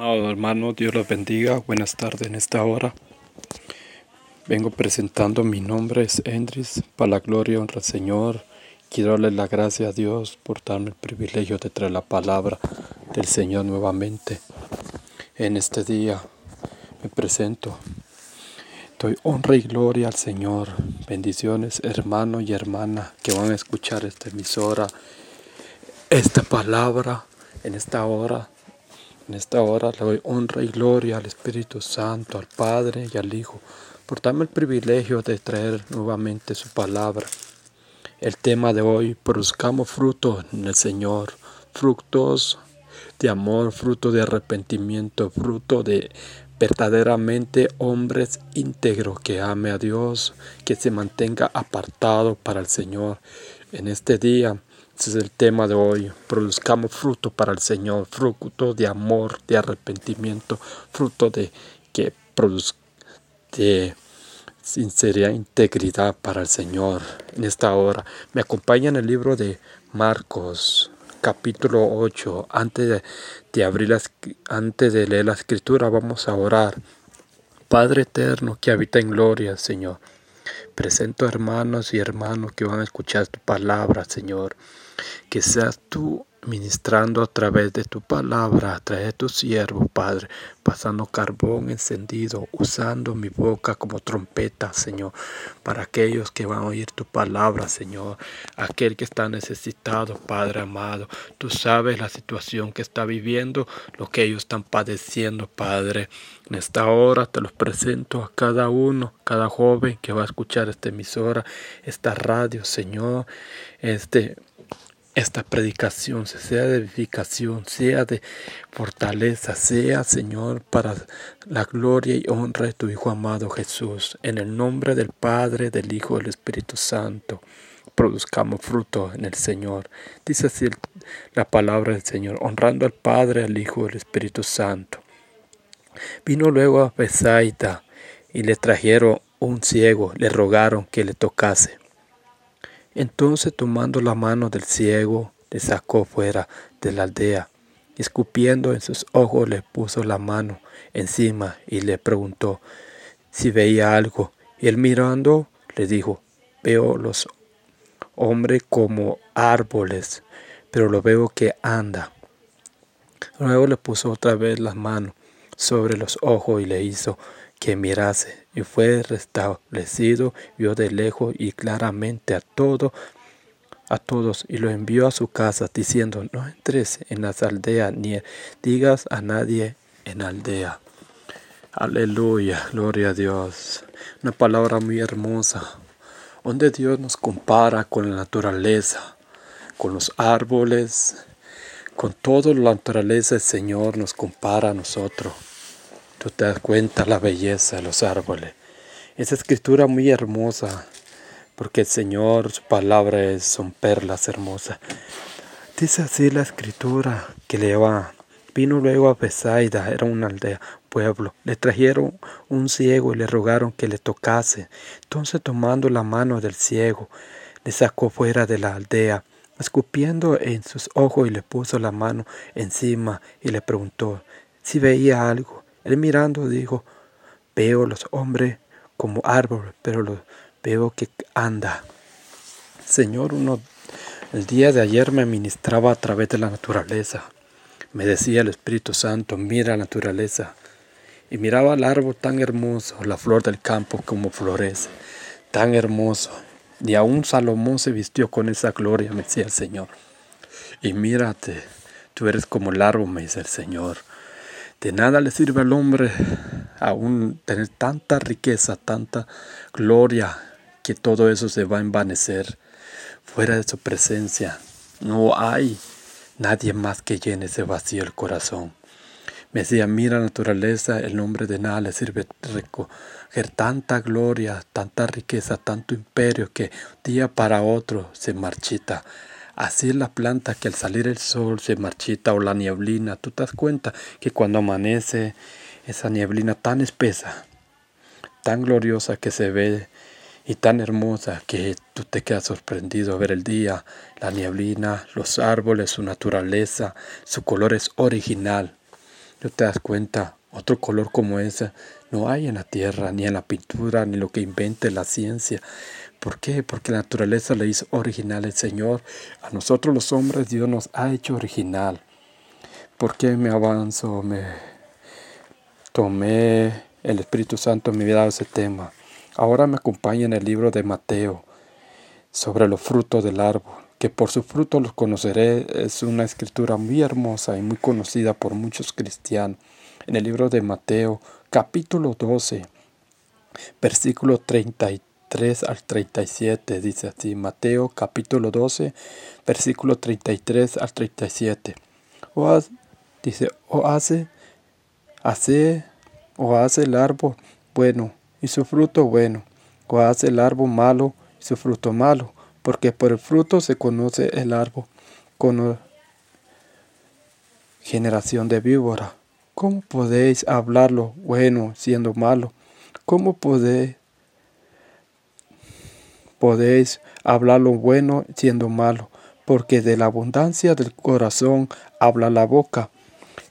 Amado hermano, Dios los bendiga. Buenas tardes en esta hora. Vengo presentando, mi nombre es Endris, para la gloria y honra al Señor. Quiero darle la gracia a Dios por darme el privilegio de traer la palabra del Señor nuevamente. En este día me presento. Doy honra y gloria al Señor. Bendiciones, hermano y hermana que van a escuchar esta emisora, esta palabra en esta hora en esta hora le doy honra y gloria al Espíritu Santo, al Padre y al Hijo, por darme el privilegio de traer nuevamente su palabra. El tema de hoy, produzcamos fruto en el Señor, frutos de amor, fruto de arrepentimiento, fruto de verdaderamente hombres íntegros que ame a Dios, que se mantenga apartado para el Señor. En este día ese es el tema de hoy. Produzcamos fruto para el Señor, fruto de amor, de arrepentimiento, fruto de que produzca de sinceridad, integridad para el Señor en esta hora. Me acompaña en el libro de Marcos, capítulo 8. Antes de, abrir antes de leer la escritura, vamos a orar. Padre eterno que habita en gloria, Señor. Presento hermanos y hermanos que van a escuchar tu palabra, Señor. Que seas tú ministrando a través de tu palabra, a través de tu siervo, Padre, pasando carbón encendido, usando mi boca como trompeta, Señor, para aquellos que van a oír tu palabra, Señor, aquel que está necesitado, Padre amado. Tú sabes la situación que está viviendo, lo que ellos están padeciendo, Padre. En esta hora te los presento a cada uno, cada joven que va a escuchar esta emisora, esta radio, Señor, este esta predicación sea de edificación, sea de fortaleza, sea, Señor, para la gloria y honra de tu Hijo amado Jesús. En el nombre del Padre, del Hijo del Espíritu Santo, produzcamos fruto en el Señor. Dice así la palabra del Señor, honrando al Padre, al Hijo al Espíritu Santo. Vino luego a Besaida y le trajeron un ciego, le rogaron que le tocase. Entonces tomando la mano del ciego, le sacó fuera de la aldea. Escupiendo en sus ojos le puso la mano encima y le preguntó si veía algo. Y él mirando le dijo, veo los hombres como árboles, pero lo veo que anda. Luego le puso otra vez las manos sobre los ojos y le hizo que mirase, y fue restablecido, vio de lejos y claramente a todo, a todos, y lo envió a su casa, diciendo, no entres en las aldeas, ni digas a nadie en aldea. Aleluya, gloria a Dios. Una palabra muy hermosa, donde Dios nos compara con la naturaleza, con los árboles, con toda la naturaleza el Señor nos compara a nosotros. Tú te das cuenta la belleza de los árboles. Esa escritura muy hermosa, porque el Señor, su palabra es, son perlas hermosas. Dice así la escritura que le va. Vino luego a Besaida, era una aldea, pueblo. Le trajeron un ciego y le rogaron que le tocase. Entonces tomando la mano del ciego, le sacó fuera de la aldea, escupiendo en sus ojos y le puso la mano encima y le preguntó si veía algo. Él mirando dijo, veo los hombres como árbol, pero los veo que anda. Señor, uno, el día de ayer me ministraba a través de la naturaleza. Me decía el Espíritu Santo, mira la naturaleza. Y miraba el árbol tan hermoso, la flor del campo como florece, tan hermoso. Y aún Salomón se vistió con esa gloria, me decía el Señor. Y mírate, tú eres como el árbol, me dice el Señor. De nada le sirve al hombre aún tener tanta riqueza, tanta gloria, que todo eso se va a envanecer. Fuera de su presencia no hay nadie más que llene ese vacío el corazón. Me decía, mira naturaleza, el nombre de nada le sirve recoger tanta gloria, tanta riqueza, tanto imperio que día para otro se marchita. Así es la planta que al salir el sol se marchita o la nieblina. Tú te das cuenta que cuando amanece esa nieblina tan espesa, tan gloriosa que se ve y tan hermosa que tú te quedas sorprendido a ver el día, la nieblina, los árboles, su naturaleza, su color es original. No te das cuenta, otro color como ese no hay en la tierra, ni en la pintura, ni lo que invente la ciencia. ¿Por qué? Porque la naturaleza le hizo original el Señor. A nosotros los hombres Dios nos ha hecho original. ¿Por qué me avanzo? Me tomé el Espíritu Santo me había dado ese tema. Ahora me acompaña en el libro de Mateo sobre los frutos del árbol, que por su fruto los conoceré. Es una escritura muy hermosa y muy conocida por muchos cristianos. En el libro de Mateo, capítulo 12, versículo 33 al 37, dice así, Mateo capítulo 12, versículo 33 al 37. O dice, o hace, hace o hace el árbol bueno y su fruto bueno, o hace el árbol malo y su fruto malo, porque por el fruto se conoce el árbol. Con generación de víbora, ¿cómo podéis hablar lo bueno siendo malo? ¿Cómo podéis, podéis hablar lo bueno siendo malo? Porque de la abundancia del corazón habla la boca.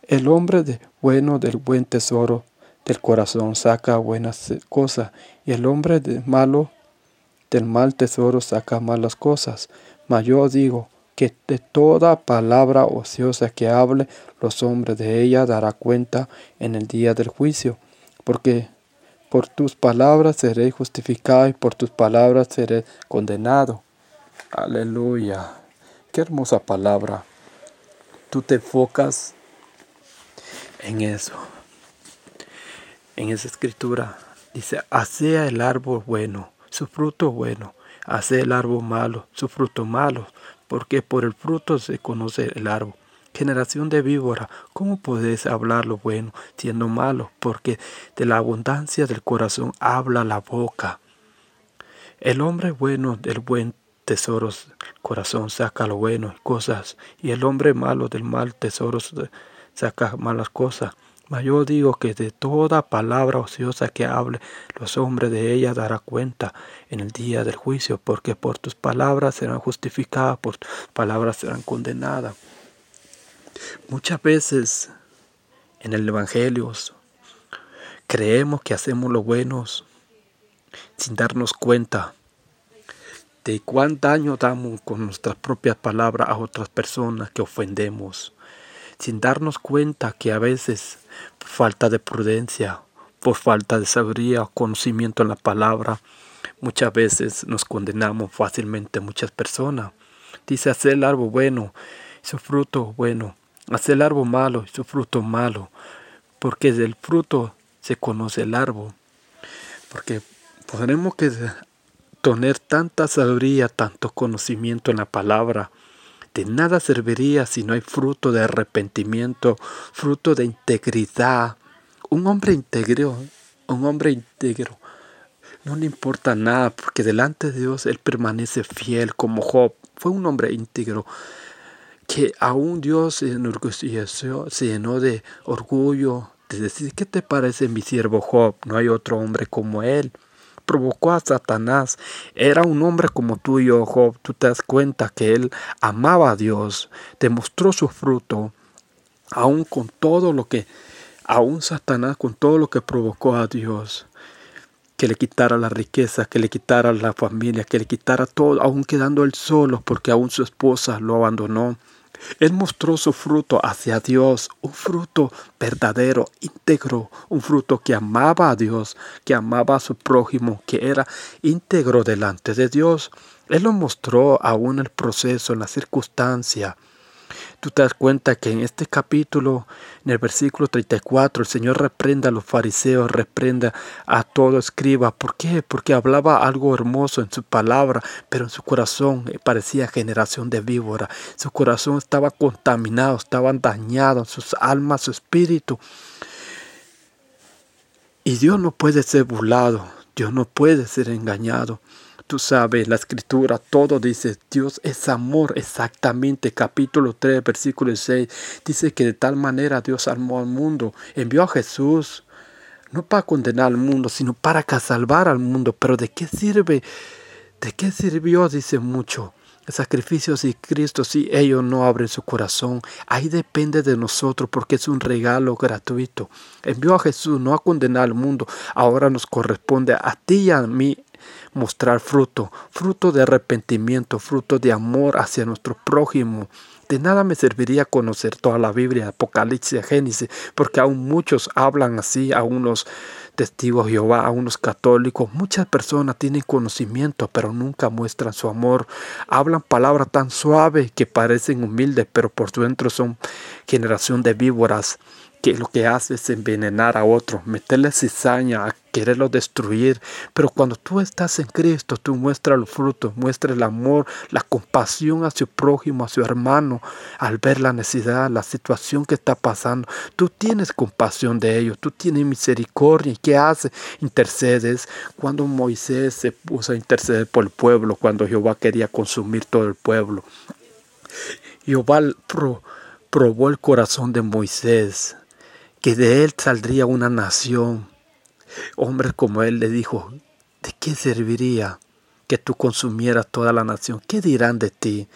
El hombre de bueno del buen tesoro del corazón saca buenas cosas, y el hombre de malo del mal tesoro saca malas cosas. Mas yo digo que de toda palabra ociosa que hable los hombres de ella dará cuenta en el día del juicio, porque por tus palabras seré justificado y por tus palabras seré condenado. Aleluya. Qué hermosa palabra. Tú te enfocas en eso en esa escritura. Dice, hace el árbol bueno, su fruto bueno, hace el árbol malo, su fruto malo, porque por el fruto se conoce el árbol. Generación de víbora, ¿cómo podés hablar lo bueno siendo malo? Porque de la abundancia del corazón habla la boca. El hombre bueno del buen tesoro corazón saca lo bueno cosas, y el hombre malo del mal tesoro saca malas cosas. Mas yo digo que de toda palabra ociosa que hable, los hombres de ella dará cuenta en el día del juicio, porque por tus palabras serán justificadas, por tus palabras serán condenadas. Muchas veces en el Evangelio creemos que hacemos lo bueno sin darnos cuenta de cuán daño damos con nuestras propias palabras a otras personas que ofendemos sin darnos cuenta que a veces por falta de prudencia, por falta de sabiduría o conocimiento en la palabra, muchas veces nos condenamos fácilmente muchas personas. Dice hacer el árbol bueno su fruto bueno, hacer el árbol malo y su fruto malo, porque del fruto se conoce el árbol. Porque tenemos que tener tanta sabiduría, tanto conocimiento en la palabra, de nada serviría si no hay fruto de arrepentimiento, fruto de integridad. Un hombre íntegro, un hombre íntegro, no le importa nada porque delante de Dios él permanece fiel como Job. Fue un hombre íntegro que aún Dios se enorgulleció, se llenó de orgullo, de decir, ¿qué te parece mi siervo Job? No hay otro hombre como él provocó a Satanás. Era un hombre como tú y yo, Job. Tú te das cuenta que él amaba a Dios, demostró su fruto, aún con todo lo que, aún Satanás con todo lo que provocó a Dios. Que le quitara la riqueza, que le quitara la familia, que le quitara todo, aún quedando él solo, porque aún su esposa lo abandonó. Él mostró su fruto hacia Dios, un fruto verdadero, íntegro, un fruto que amaba a Dios, que amaba a su prójimo, que era íntegro delante de Dios. Él lo mostró aún el proceso, en la circunstancia. Tú te das cuenta que en este capítulo, en el versículo 34, el Señor reprende a los fariseos, reprende a todo escriba. ¿Por qué? Porque hablaba algo hermoso en su palabra, pero en su corazón parecía generación de víbora. Su corazón estaba contaminado, estaban dañados, sus almas, su espíritu. Y Dios no puede ser burlado, Dios no puede ser engañado. Tú sabes, la escritura todo dice, Dios es amor, exactamente, capítulo 3, versículo 6, dice que de tal manera Dios amó al mundo, envió a Jesús, no para condenar al mundo, sino para salvar al mundo. Pero ¿de qué sirve? ¿De qué sirvió? Dice mucho. el sacrificio Cristo si ellos no abren su corazón. Ahí depende de nosotros porque es un regalo gratuito. Envió a Jesús no a condenar al mundo. Ahora nos corresponde a ti y a mí mostrar fruto, fruto de arrepentimiento, fruto de amor hacia nuestro prójimo. De nada me serviría conocer toda la Biblia, Apocalipsis, Génesis, porque aún muchos hablan así, a unos testigos de Jehová, a unos católicos. Muchas personas tienen conocimiento, pero nunca muestran su amor. Hablan palabras tan suaves que parecen humildes, pero por dentro son generación de víboras que lo que hace es envenenar a otro, meterle cizaña, a quererlo destruir. Pero cuando tú estás en Cristo, tú muestras los frutos, muestras el amor, la compasión a su prójimo, a su hermano, al ver la necesidad, la situación que está pasando. Tú tienes compasión de ellos, tú tienes misericordia. ¿Y qué hace? Intercedes. Cuando Moisés se puso a interceder por el pueblo, cuando Jehová quería consumir todo el pueblo. Jehová probó el corazón de Moisés que de él saldría una nación. Hombre como él le dijo, ¿de qué serviría que tú consumieras toda la nación? ¿Qué dirán de ti?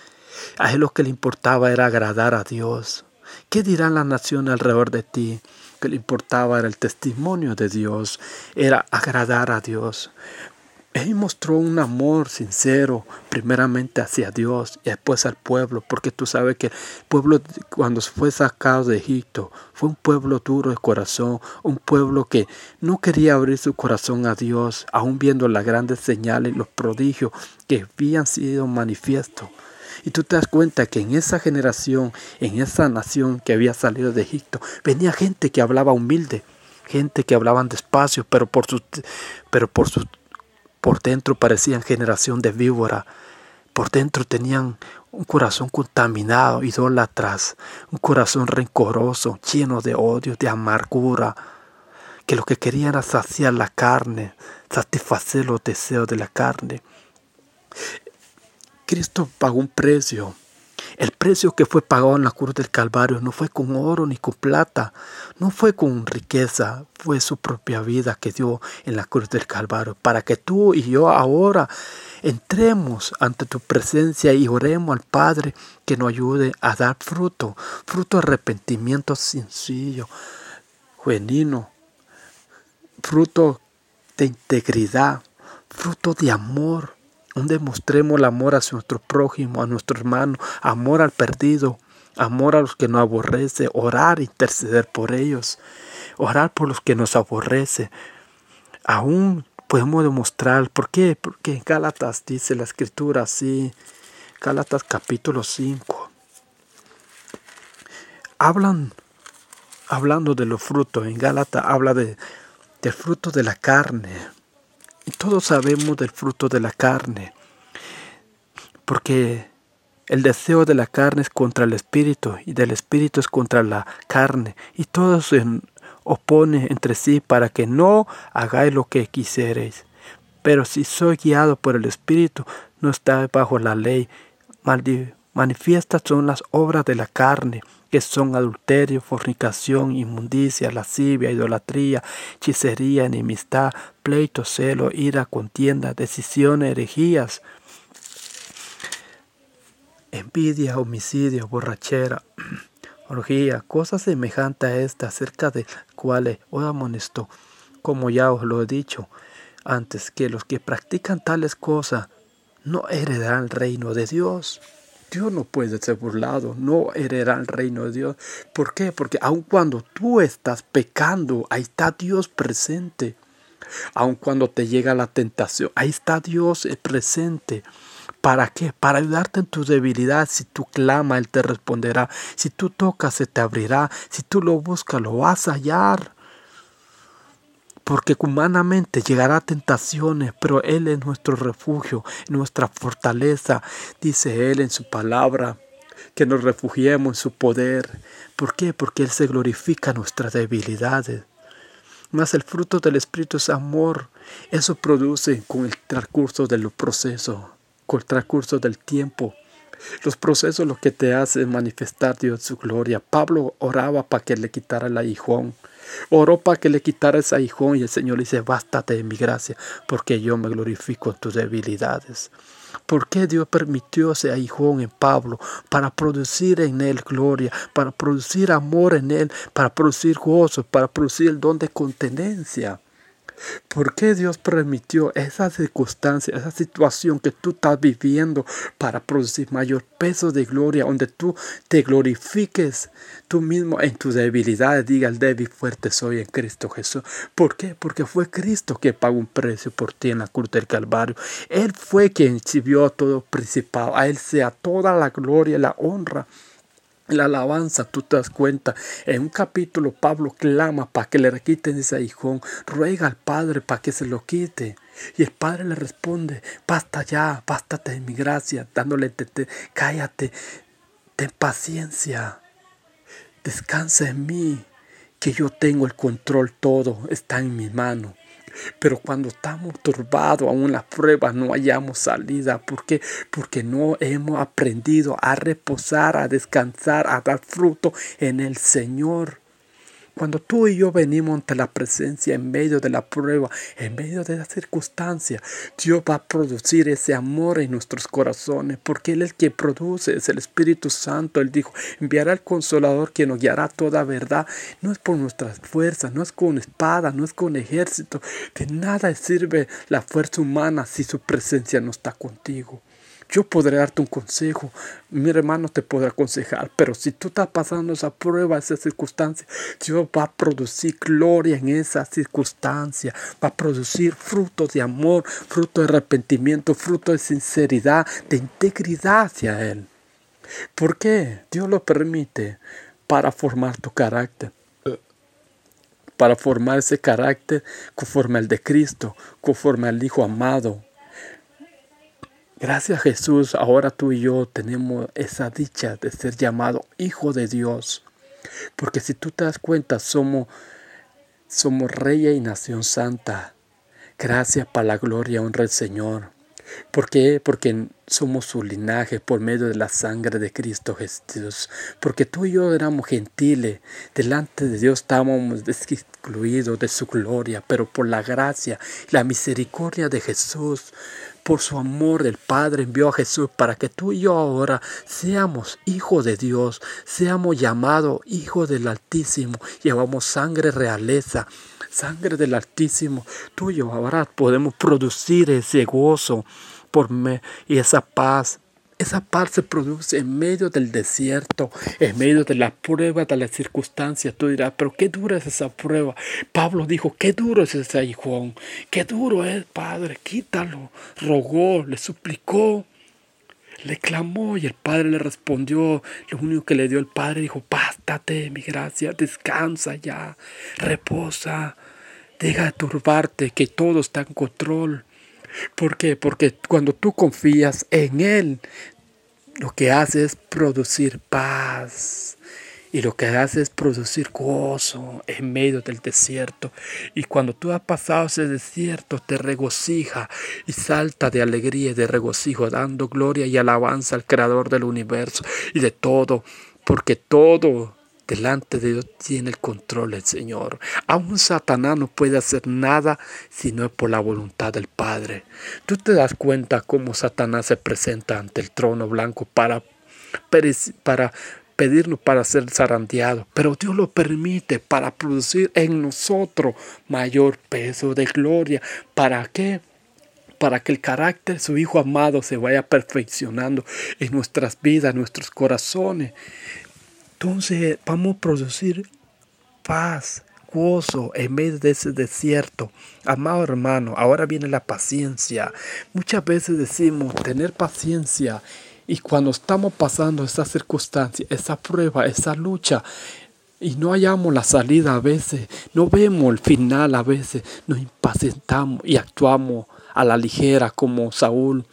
A él lo que le importaba era agradar a Dios. ¿Qué dirán las naciones alrededor de ti? Que le importaba era el testimonio de Dios, era agradar a Dios. Él mostró un amor sincero, primeramente hacia Dios y después al pueblo, porque tú sabes que pueblo cuando fue sacado de Egipto fue un pueblo duro de corazón, un pueblo que no quería abrir su corazón a Dios, aun viendo las grandes señales los prodigios que habían sido manifiestos. Y tú te das cuenta que en esa generación, en esa nación que había salido de Egipto, venía gente que hablaba humilde, gente que hablaban despacio, pero por su, pero por su por dentro parecían generación de víbora. Por dentro tenían un corazón contaminado, idólatras, un corazón rencoroso, lleno de odio, de amargura, que lo que querían era saciar la carne, satisfacer los deseos de la carne. Cristo pagó un precio el precio que fue pagado en la cruz del Calvario no fue con oro ni con plata, no fue con riqueza, fue su propia vida que dio en la cruz del Calvario, para que tú y yo ahora entremos ante tu presencia y oremos al Padre que nos ayude a dar fruto, fruto de arrepentimiento sencillo, genuino, fruto de integridad, fruto de amor donde mostremos el amor hacia nuestro prójimo, a nuestro hermano, amor al perdido, amor a los que nos aborrece, orar, interceder por ellos, orar por los que nos aborrece. Aún podemos demostrar, ¿por qué? Porque en Gálatas dice la escritura así, Gálatas capítulo 5, hablan, hablando de los frutos, en Gálatas habla de, del fruto de la carne, y todos sabemos del fruto de la carne, porque el deseo de la carne es contra el espíritu y del espíritu es contra la carne, y todo se opone entre sí para que no hagáis lo que quisierais. Pero si soy guiado por el espíritu, no está bajo la ley. Manifiestas son las obras de la carne, que son adulterio, fornicación, inmundicia, lascivia, idolatría, hechicería, enemistad, pleito, celo, ira, contienda, decisiones, herejías, envidia, homicidio, borrachera, orgía, cosas semejantes a esta, acerca de cuales os amonesto, como ya os lo he dicho antes, que los que practican tales cosas no heredarán el reino de Dios. Dios no puede ser burlado, no heredará el reino de Dios. ¿Por qué? Porque aun cuando tú estás pecando, ahí está Dios presente. Aun cuando te llega la tentación, ahí está Dios presente. ¿Para qué? Para ayudarte en tu debilidad. Si tú clamas, Él te responderá. Si tú tocas, se te abrirá. Si tú lo buscas, lo vas a hallar porque humanamente llegará tentaciones, pero Él es nuestro refugio, nuestra fortaleza, dice Él en su palabra, que nos refugiemos en su poder. ¿Por qué? Porque Él se glorifica nuestras debilidades. Mas el fruto del Espíritu es amor. Eso produce con el transcurso de los procesos, con el transcurso del tiempo. Los procesos lo que te hacen manifestar Dios su gloria. Pablo oraba para que le quitara el aguijón. Oró para que le quitara ese aguijón y el Señor le dice, bástate de mi gracia, porque yo me glorifico en tus debilidades. ¿Por qué Dios permitió ese aguijón en Pablo? Para producir en él gloria, para producir amor en él, para producir gozo, para producir el don de contenencia. ¿Por qué Dios permitió esa circunstancia, esa situación que tú estás viviendo para producir mayor peso de gloria, donde tú te glorifiques tú mismo en tus debilidades, diga el débil fuerte soy en Cristo Jesús? ¿Por qué? Porque fue Cristo que pagó un precio por ti en la cruz del Calvario. Él fue quien exhibió todo principado. A Él sea toda la gloria y la honra la alabanza, tú te das cuenta. En un capítulo Pablo clama para que le quiten ese hijón. Ruega al Padre para que se lo quite. Y el Padre le responde, basta ya, bástate de mi gracia, dándole, cállate, ten paciencia, descansa en mí, que yo tengo el control todo, está en mi mano. Pero cuando estamos turbados, aún las pruebas no hayamos salida. ¿Por qué? Porque no hemos aprendido a reposar, a descansar, a dar fruto en el Señor. Cuando tú y yo venimos ante la presencia en medio de la prueba, en medio de la circunstancia, Dios va a producir ese amor en nuestros corazones, porque Él es el que produce, es el Espíritu Santo. Él dijo, enviará al Consolador que nos guiará toda verdad. No es por nuestras fuerzas, no es con espada, no es con ejército. De nada sirve la fuerza humana si su presencia no está contigo. Yo podré darte un consejo, mi hermano te podrá aconsejar, pero si tú estás pasando esa prueba, esa circunstancia, Dios va a producir gloria en esa circunstancia, va a producir frutos de amor, fruto de arrepentimiento, fruto de sinceridad, de integridad hacia Él. ¿Por qué? Dios lo permite para formar tu carácter para formar ese carácter conforme al de Cristo, conforme al Hijo amado, Gracias Jesús, ahora tú y yo tenemos esa dicha de ser llamado Hijo de Dios. Porque si tú te das cuenta, somos, somos rey y nación santa. Gracias para la gloria honra del Señor. ¿Por qué? Porque somos su linaje por medio de la sangre de Cristo Jesús. Porque tú y yo éramos gentiles. Delante de Dios estábamos excluidos de su gloria. Pero por la gracia la misericordia de Jesús por su amor el Padre envió a Jesús para que tú y yo ahora seamos hijos de Dios, seamos llamados hijos del Altísimo, llevamos sangre realeza, sangre del Altísimo. Tú y yo ahora podemos producir ese gozo por me y esa paz esa paz se produce en medio del desierto, en medio de la prueba, de las circunstancias. Tú dirás, pero qué dura es esa prueba. Pablo dijo, qué duro es ese aguijón, qué duro es, Padre, quítalo. Rogó, le suplicó, le clamó y el Padre le respondió. Lo único que le dio el Padre dijo, bástate, mi gracia, descansa ya, reposa, deja de turbarte, que todo está en control. ¿Por qué? Porque cuando tú confías en Él, lo que hace es producir paz. Y lo que hace es producir gozo en medio del desierto. Y cuando tú has pasado ese desierto, te regocija y salta de alegría y de regocijo, dando gloria y alabanza al Creador del universo y de todo. Porque todo delante de Dios tiene el control el Señor. Aún Satanás no puede hacer nada si no es por la voluntad del Padre. Tú te das cuenta cómo Satanás se presenta ante el trono blanco para, para pedirnos para ser zarandeado, pero Dios lo permite para producir en nosotros mayor peso de gloria. ¿Para qué? para que el carácter de su Hijo amado se vaya perfeccionando en nuestras vidas, en nuestros corazones. Entonces vamos a producir paz, gozo en medio de ese desierto. Amado hermano, ahora viene la paciencia. Muchas veces decimos tener paciencia y cuando estamos pasando esa circunstancia, esa prueba, esa lucha, y no hallamos la salida a veces, no vemos el final a veces, nos impacientamos y actuamos a la ligera como Saúl.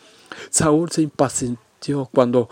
Saúl se impacientó cuando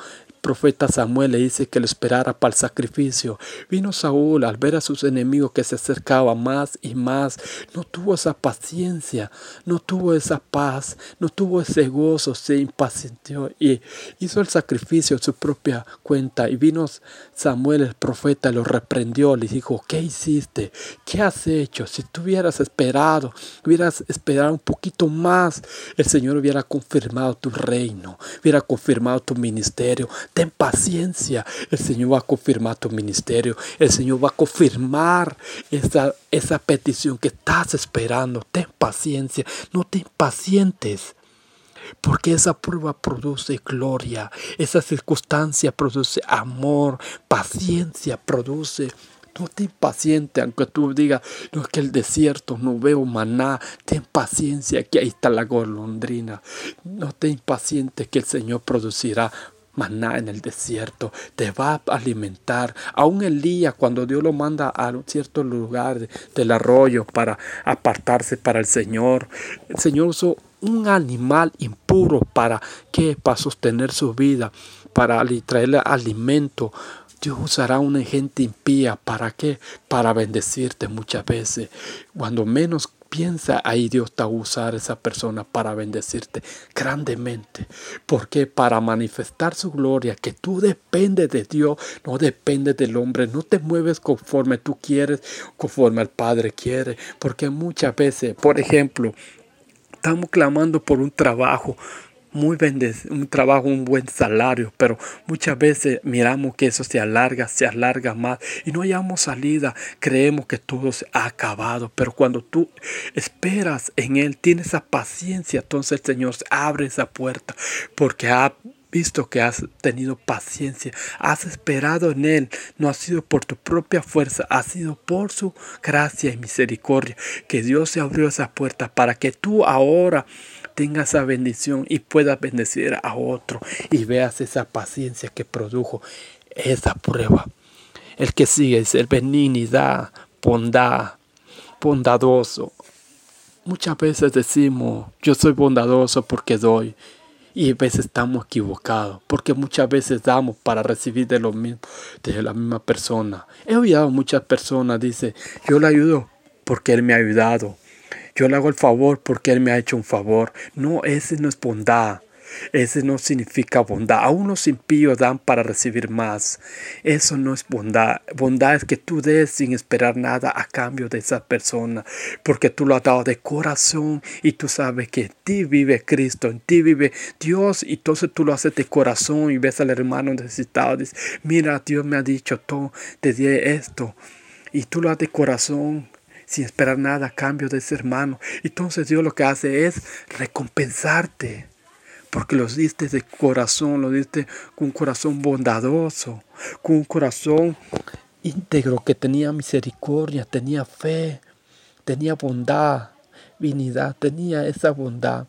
profeta Samuel le dice que lo esperara para el sacrificio. Vino Saúl al ver a sus enemigos que se acercaban más y más. No tuvo esa paciencia, no tuvo esa paz, no tuvo ese gozo, se impacientó y hizo el sacrificio en su propia cuenta. Y vino Samuel el profeta, lo reprendió, le dijo, ¿qué hiciste? ¿Qué has hecho? Si tú hubieras esperado, hubieras esperado un poquito más, el Señor hubiera confirmado tu reino, hubiera confirmado tu ministerio. Ten paciencia, el Señor va a confirmar tu ministerio, el Señor va a confirmar esa, esa petición que estás esperando. Ten paciencia, no te impacientes. Porque esa prueba produce gloria, esa circunstancia produce amor, paciencia produce no te impaciente, aunque tú digas, no es que el desierto no veo maná, ten paciencia, que ahí está la golondrina. No te impaciente que el Señor producirá maná en el desierto, te va a alimentar. Aún Elías, cuando Dios lo manda a un cierto lugar del arroyo para apartarse para el Señor, el Señor usó un animal impuro para que para sostener su vida, para traerle alimento Dios usará una gente impía. ¿Para qué? Para bendecirte muchas veces. Cuando menos piensa, ahí Dios te va a usar esa persona para bendecirte grandemente. Porque para manifestar su gloria, que tú dependes de Dios, no dependes del hombre, no te mueves conforme tú quieres, conforme el Padre quiere. Porque muchas veces, por ejemplo, estamos clamando por un trabajo muy un trabajo, un buen salario, pero muchas veces miramos que eso se alarga, se alarga más y no hayamos salida, creemos que todo se ha acabado, pero cuando tú esperas en Él, tienes esa paciencia, entonces el Señor abre esa puerta porque ha visto que has tenido paciencia, has esperado en Él, no ha sido por tu propia fuerza, ha sido por su gracia y misericordia, que Dios se abrió esa puerta para que tú ahora tenga esa bendición y pueda bendecir a otro y veas esa paciencia que produjo esa prueba. El que sigue es el benignidad, bondad, bondadoso. Muchas veces decimos, yo soy bondadoso porque doy. Y a veces estamos equivocados, porque muchas veces damos para recibir de lo de la misma persona. He oído muchas personas, dice, yo le ayudo porque él me ha ayudado. Yo le hago el favor porque Él me ha hecho un favor. No, ese no es bondad. Ese no significa bondad. Aún los impíos dan para recibir más. Eso no es bondad. Bondad es que tú des sin esperar nada a cambio de esa persona. Porque tú lo has dado de corazón y tú sabes que en ti vive Cristo, en ti vive Dios. Y entonces tú lo haces de corazón y ves al hermano necesitado. Dices, mira, Dios me ha dicho, todo, te di esto. Y tú lo haces de corazón sin esperar nada a cambio de ese hermano. Entonces Dios lo que hace es recompensarte. Porque los diste de corazón, lo diste con un corazón bondadoso, con un corazón íntegro que tenía misericordia, tenía fe, tenía bondad, divinidad, tenía esa bondad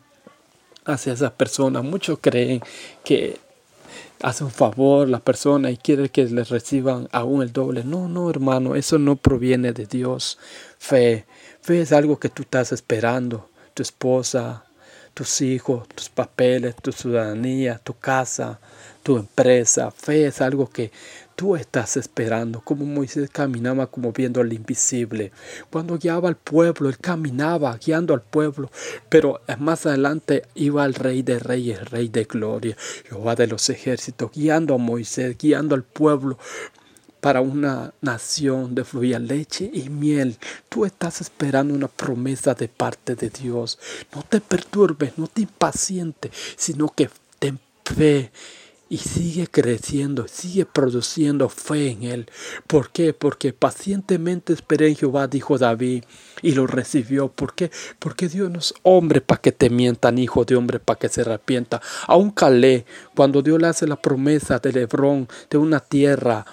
hacia esa persona. Muchos creen que hace un favor la persona y quiere que le reciban aún el doble. No, no, hermano, eso no proviene de Dios. Fe, fe es algo que tú estás esperando. Tu esposa, tus hijos, tus papeles, tu ciudadanía, tu casa, tu empresa. Fe es algo que tú estás esperando, como Moisés caminaba como viendo al invisible. Cuando guiaba al pueblo, él caminaba guiando al pueblo, pero más adelante iba el rey de reyes, rey de gloria, Jehová de los ejércitos, guiando a Moisés, guiando al pueblo para una nación de fluya leche y miel. Tú estás esperando una promesa de parte de Dios. No te perturbes, no te impacientes, sino que ten fe y sigue creciendo, sigue produciendo fe en Él. ¿Por qué? Porque pacientemente esperé en Jehová, dijo David, y lo recibió. ¿Por qué? Porque Dios no es hombre para que te mientan, hijo de hombre para que se arrepienta. Aún Calé, cuando Dios le hace la promesa de Hebrón, de una tierra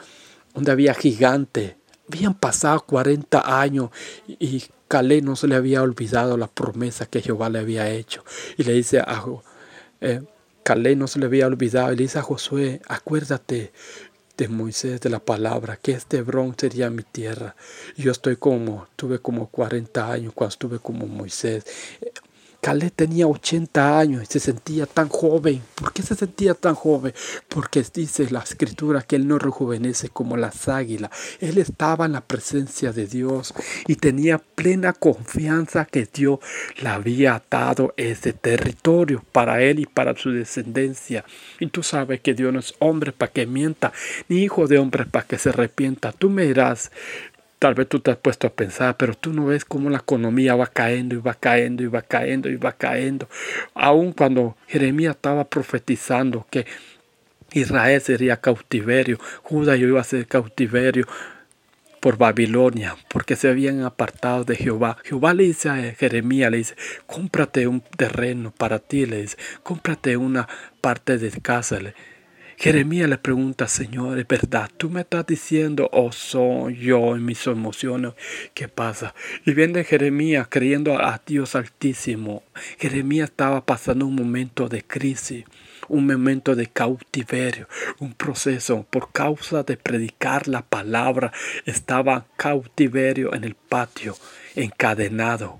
donde había gigante, habían pasado 40 años y Calé no se le había olvidado la promesa que Jehová le había hecho. Y le dice a eh, no se le había olvidado y le dice a Josué, acuérdate de Moisés, de la palabra, que este Hebrón sería mi tierra. yo estoy como, tuve como 40 años cuando estuve como Moisés. Caleb tenía 80 años y se sentía tan joven. ¿Por qué se sentía tan joven? Porque dice la escritura que él no rejuvenece como las águilas. Él estaba en la presencia de Dios y tenía plena confianza que Dios le había dado ese territorio para él y para su descendencia. Y tú sabes que Dios no es hombre para que mienta, ni hijo de hombre para que se arrepienta. Tú me dirás, Tal vez tú te has puesto a pensar, pero tú no ves cómo la economía va cayendo y va cayendo y va cayendo y va cayendo. Aun cuando Jeremías estaba profetizando que Israel sería cautiverio, Judá iba a ser cautiverio por Babilonia, porque se habían apartado de Jehová. Jehová le dice a Jeremías, le dice, cómprate un terreno para ti, le dice, cómprate una parte de casa. Jeremías le pregunta, Señor, ¿es verdad? ¿Tú me estás diciendo o soy yo en mis emociones? ¿Qué pasa? Y viene Jeremías creyendo a Dios Altísimo. Jeremías estaba pasando un momento de crisis un momento de cautiverio, un proceso por causa de predicar la palabra. Estaba cautiverio en el patio, encadenado.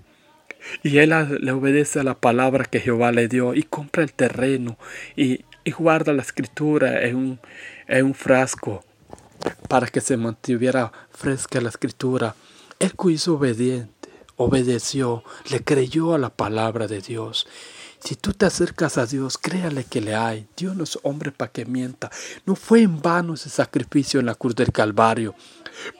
Y él le obedece a la palabra que Jehová le dio y compra el terreno y y guarda la escritura en un, en un frasco para que se mantuviera fresca la escritura. Él hizo obediente, obedeció, le creyó a la palabra de Dios. Si tú te acercas a Dios, créale que le hay. Dios no es hombre para que mienta. No fue en vano ese sacrificio en la cruz del Calvario.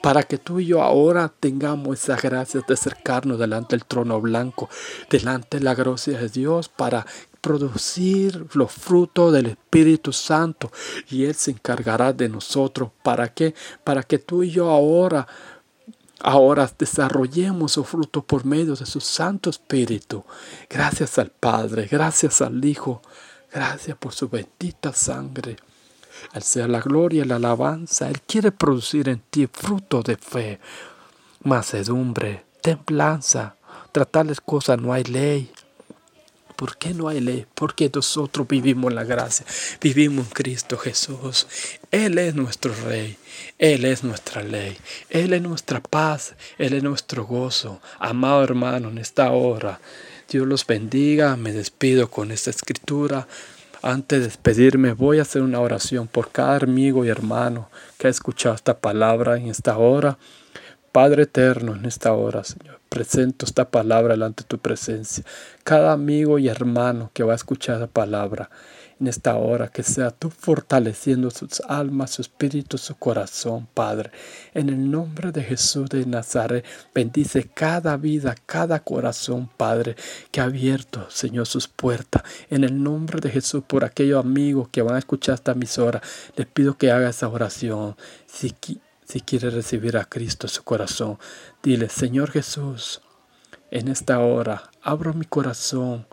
Para que tú y yo ahora tengamos esa gracia de acercarnos delante del trono blanco, delante de la gracia de Dios, para producir los frutos del Espíritu Santo y Él se encargará de nosotros. ¿Para qué? Para que tú y yo ahora, ahora desarrollemos su fruto por medio de su Santo Espíritu. Gracias al Padre, gracias al Hijo, gracias por su bendita sangre. Al sea la gloria la alabanza, Él quiere producir en ti fruto de fe, macedumbre, templanza. Tratarles cosas no hay ley. ¿Por qué no hay ley? Porque nosotros vivimos la gracia, vivimos en Cristo Jesús. Él es nuestro Rey, Él es nuestra ley, Él es nuestra paz, Él es nuestro gozo. Amado hermano, en esta hora, Dios los bendiga. Me despido con esta escritura. Antes de despedirme, voy a hacer una oración por cada amigo y hermano que ha escuchado esta palabra en esta hora. Padre eterno, en esta hora, Señor, presento esta palabra delante de tu presencia. Cada amigo y hermano que va a escuchar la palabra en esta hora, que sea tú fortaleciendo sus almas, su espíritu, su corazón, Padre. En el nombre de Jesús de Nazaret, bendice cada vida, cada corazón, Padre, que ha abierto, Señor, sus puertas. En el nombre de Jesús, por aquellos amigos que van a escuchar esta emisora, les pido que haga esa oración. Si quiere recibir a Cristo su corazón, dile, Señor Jesús, en esta hora abro mi corazón.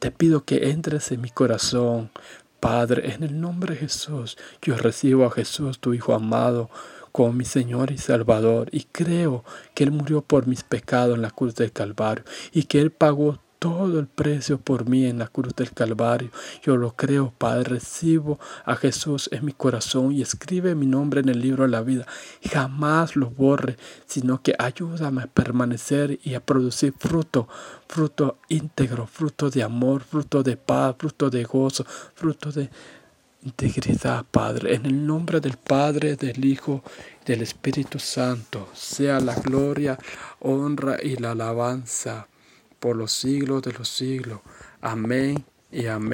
Te pido que entres en mi corazón. Padre, en el nombre de Jesús, yo recibo a Jesús, tu Hijo amado, como mi Señor y Salvador, y creo que Él murió por mis pecados en la cruz del Calvario, y que Él pagó todo el precio por mí en la cruz del Calvario. Yo lo creo, Padre. Recibo a Jesús en mi corazón y escribe mi nombre en el libro de la vida. Jamás lo borre, sino que ayúdame a permanecer y a producir fruto, fruto íntegro, fruto de amor, fruto de paz, fruto de gozo, fruto de integridad, Padre. En el nombre del Padre, del Hijo y del Espíritu Santo, sea la gloria, honra y la alabanza por los siglos de los siglos. Amén y amén.